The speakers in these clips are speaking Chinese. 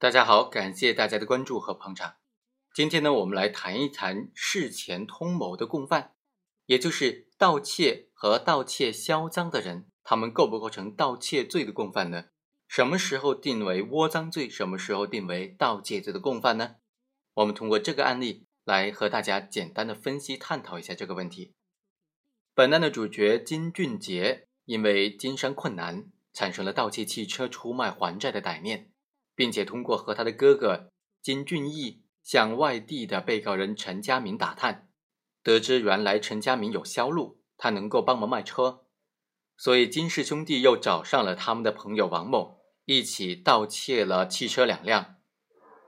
大家好，感谢大家的关注和捧场。今天呢，我们来谈一谈事前通谋的共犯，也就是盗窃和盗窃销赃的人，他们构不构成盗窃罪的共犯呢？什么时候定为窝赃罪？什么时候定为盗窃罪的共犯呢？我们通过这个案例来和大家简单的分析探讨一下这个问题。本案的主角金俊杰因为经商困难，产生了盗窃汽车出卖还债的歹念。并且通过和他的哥哥金俊义向外地的被告人陈家明打探，得知原来陈家明有销路，他能够帮忙卖车，所以金氏兄弟又找上了他们的朋友王某，一起盗窃了汽车两辆，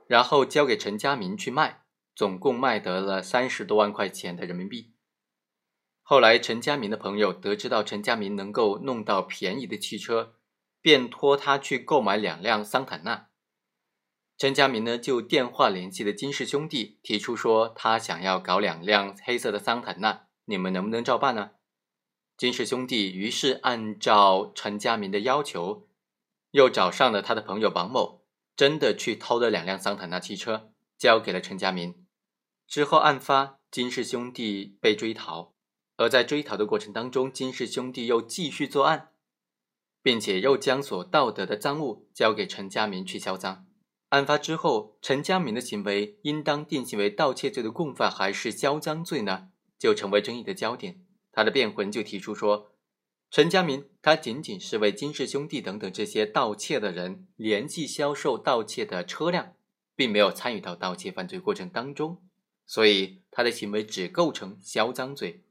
然后交给陈家明去卖，总共卖得了三十多万块钱的人民币。后来陈家明的朋友得知到陈家明能够弄到便宜的汽车，便托他去购买两辆桑塔纳。陈家明呢，就电话联系了金氏兄弟，提出说他想要搞两辆黑色的桑塔纳，你们能不能照办呢？金氏兄弟于是按照陈家明的要求，又找上了他的朋友王某，真的去偷了两辆桑塔纳汽车，交给了陈家明。之后案发，金氏兄弟被追逃，而在追逃的过程当中，金氏兄弟又继续作案，并且又将所盗得的赃物交给陈家明去销赃。案发之后，陈家明的行为应当定性为盗窃罪的共犯还是销赃罪呢？就成为争议的焦点。他的辩护人就提出说，陈家明他仅仅是为金氏兄弟等等这些盗窃的人联系销售盗窃的车辆，并没有参与到盗窃犯罪过程当中，所以他的行为只构成销赃罪。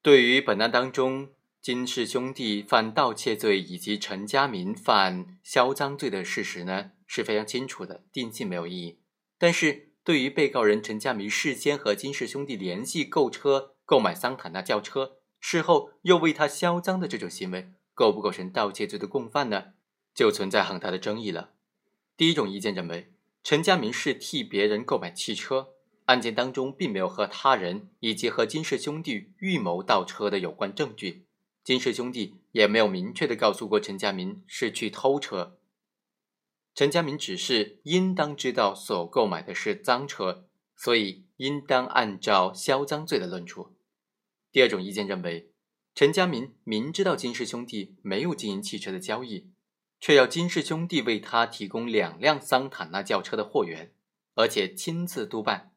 对于本案当中。金氏兄弟犯盗窃罪以及陈家明犯销赃罪的事实呢是非常清楚的，定性没有异议。但是对于被告人陈家明事先和金氏兄弟联系购车、购买桑塔纳轿车，事后又为他销赃的这种行为，构不构成盗窃罪的共犯呢？就存在很大的争议了。第一种意见认为，陈家明是替别人购买汽车，案件当中并没有和他人以及和金氏兄弟预谋盗车的有关证据。金氏兄弟也没有明确的告诉过陈家明是去偷车，陈家明只是应当知道所购买的是赃车，所以应当按照销赃罪的论处。第二种意见认为，陈家明明知道金氏兄弟没有经营汽车的交易，却要金氏兄弟为他提供两辆桑塔纳轿车的货源，而且亲自督办，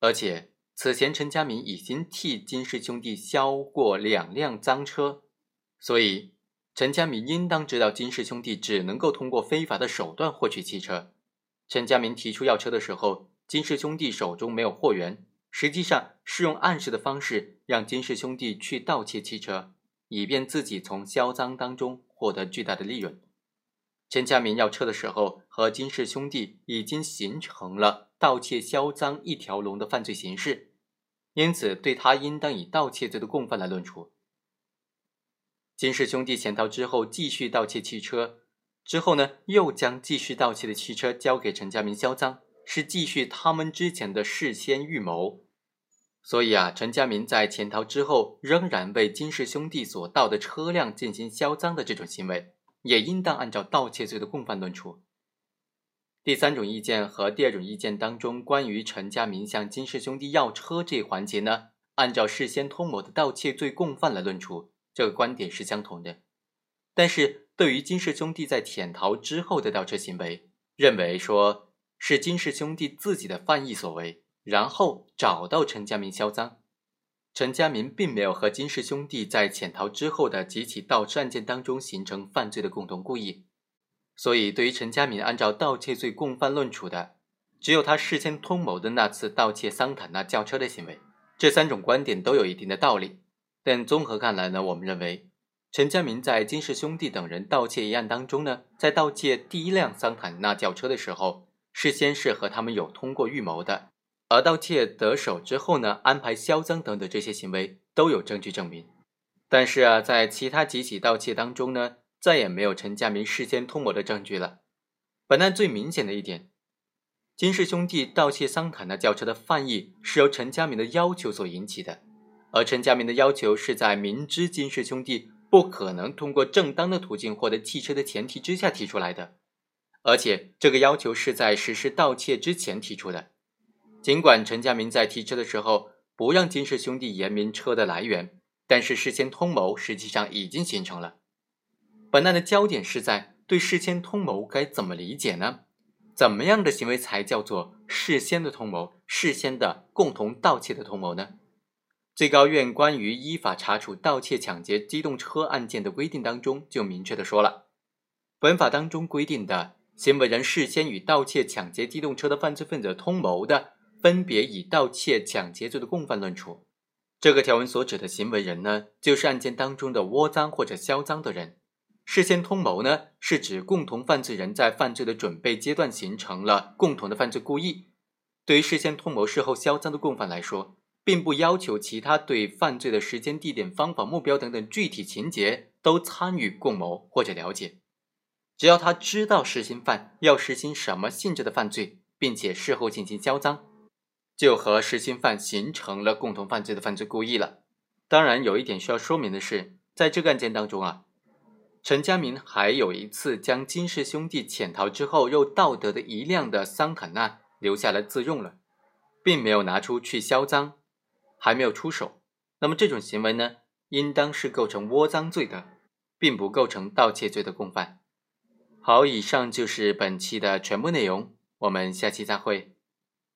而且。此前，陈家明已经替金氏兄弟销过两辆赃车，所以陈家明应当知道金氏兄弟只能够通过非法的手段获取汽车。陈家明提出要车的时候，金氏兄弟手中没有货源，实际上是用暗示的方式让金氏兄弟去盗窃汽车，以便自己从销赃当中获得巨大的利润。陈家明要车的时候，和金氏兄弟已经形成了盗窃销赃一条龙的犯罪形式，因此对他应当以盗窃罪的共犯来论处。金氏兄弟潜逃之后，继续盗窃汽车，之后呢，又将继续盗窃的汽车交给陈家明销赃，是继续他们之前的事先预谋。所以啊，陈家明在潜逃之后，仍然为金氏兄弟所盗的车辆进行销赃的这种行为。也应当按照盗窃罪的共犯论处。第三种意见和第二种意见当中，关于陈家明向金氏兄弟要车这一环节呢，按照事先通谋的盗窃罪共犯来论处，这个观点是相同的。但是对于金氏兄弟在潜逃之后的盗车行为，认为说是金氏兄弟自己的犯意所为，然后找到陈家明销赃。陈家明并没有和金氏兄弟在潜逃之后的几起盗车案件当中形成犯罪的共同故意，所以对于陈家明按照盗窃罪共犯论处的，只有他事先通谋的那次盗窃桑塔纳轿车的行为。这三种观点都有一定的道理，但综合看来呢，我们认为陈家明在金氏兄弟等人盗窃一案当中呢，在盗窃第一辆桑塔纳轿车的时候，事先是和他们有通过预谋的。而盗窃得手之后呢，安排销赃等等这些行为都有证据证明，但是啊，在其他几起盗窃当中呢，再也没有陈家明事先通谋的证据了。本案最明显的一点，金氏兄弟盗窃桑塔纳轿车的犯意是由陈家明的要求所引起的，而陈家明的要求是在明知金氏兄弟不可能通过正当的途径获得汽车的前提之下提出来的，而且这个要求是在实施盗窃之前提出的。尽管陈家明在提车的时候不让金氏兄弟言明车的来源，但是事先通谋实际上已经形成了。本案的焦点是在对事先通谋该怎么理解呢？怎么样的行为才叫做事先的通谋、事先的共同盗窃的通谋呢？最高院关于依法查处盗窃、抢劫机动车案件的规定当中就明确的说了，本法当中规定的行为人事先与盗窃、抢劫机动车的犯罪分子通谋的，分别以盗窃、抢劫罪的共犯论处。这个条文所指的行为人呢，就是案件当中的窝赃或者销赃的人。事先通谋呢，是指共同犯罪人在犯罪的准备阶段形成了共同的犯罪故意。对于事先通谋、事后销赃的共犯来说，并不要求其他对犯罪的时间、地点、方法、目标等等具体情节都参与共谋或者了解，只要他知道实行犯要实行什么性质的犯罪，并且事后进行销赃，就和实行犯形成了共同犯罪的犯罪故意了。当然，有一点需要说明的是，在这个案件当中啊，陈家明还有一次将金氏兄弟潜逃之后又盗得的一辆的桑塔纳留下来自用了，并没有拿出去销赃。还没有出手，那么这种行为呢，应当是构成窝赃罪的，并不构成盗窃罪的共犯。好，以上就是本期的全部内容，我们下期再会。